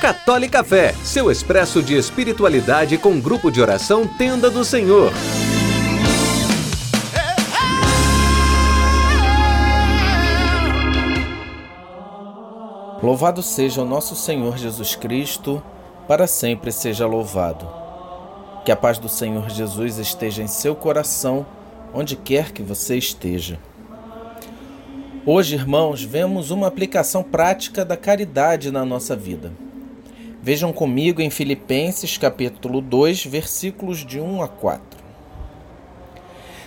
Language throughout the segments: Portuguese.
Católica Fé, seu expresso de espiritualidade com grupo de oração Tenda do Senhor. Louvado seja o nosso Senhor Jesus Cristo, para sempre seja louvado. Que a paz do Senhor Jesus esteja em seu coração, onde quer que você esteja. Hoje, irmãos, vemos uma aplicação prática da caridade na nossa vida. Vejam comigo em Filipenses capítulo 2, versículos de 1 a 4.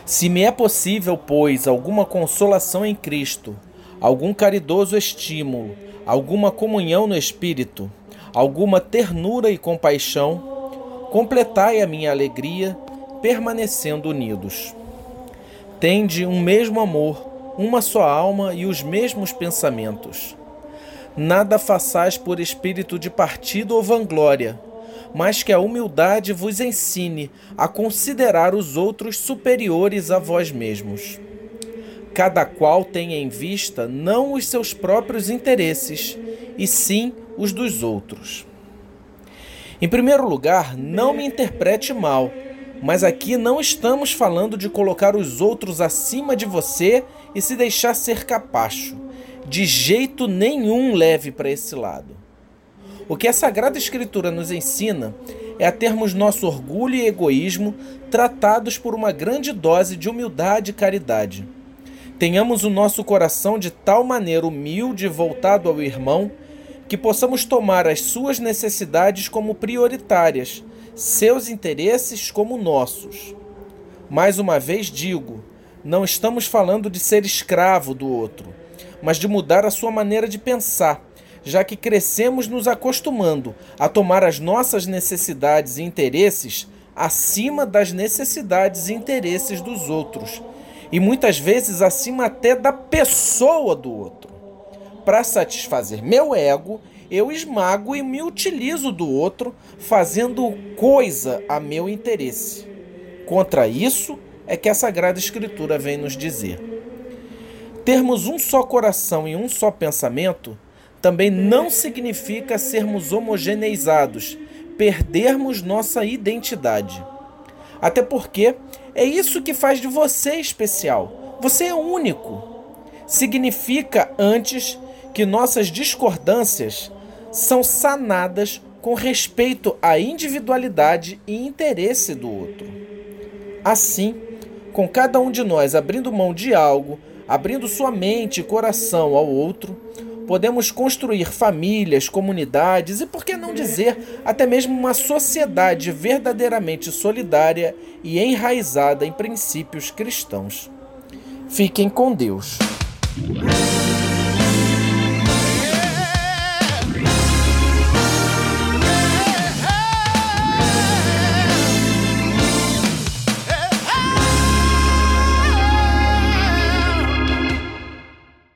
Se me é possível, pois, alguma consolação em Cristo, algum caridoso estímulo, alguma comunhão no Espírito, alguma ternura e compaixão, completai a minha alegria, permanecendo unidos. Tende um mesmo amor, uma só alma e os mesmos pensamentos. Nada façais por espírito de partido ou vanglória, mas que a humildade vos ensine a considerar os outros superiores a vós mesmos. Cada qual tenha em vista não os seus próprios interesses, e sim os dos outros. Em primeiro lugar, não me interprete mal, mas aqui não estamos falando de colocar os outros acima de você e se deixar ser capacho. De jeito nenhum leve para esse lado. O que a Sagrada Escritura nos ensina é a termos nosso orgulho e egoísmo tratados por uma grande dose de humildade e caridade. Tenhamos o nosso coração de tal maneira humilde e voltado ao irmão que possamos tomar as suas necessidades como prioritárias, seus interesses como nossos. Mais uma vez digo, não estamos falando de ser escravo do outro, mas de mudar a sua maneira de pensar, já que crescemos nos acostumando a tomar as nossas necessidades e interesses acima das necessidades e interesses dos outros e muitas vezes acima até da pessoa do outro. Para satisfazer meu ego, eu esmago e me utilizo do outro, fazendo coisa a meu interesse. Contra isso é que a Sagrada Escritura vem nos dizer. Termos um só coração e um só pensamento também não significa sermos homogeneizados, perdermos nossa identidade. Até porque é isso que faz de você especial. Você é único. Significa, antes, que nossas discordâncias são sanadas com respeito à individualidade e interesse do outro. Assim, com cada um de nós abrindo mão de algo, abrindo sua mente e coração ao outro, podemos construir famílias, comunidades e, por que não dizer, até mesmo uma sociedade verdadeiramente solidária e enraizada em princípios cristãos. Fiquem com Deus.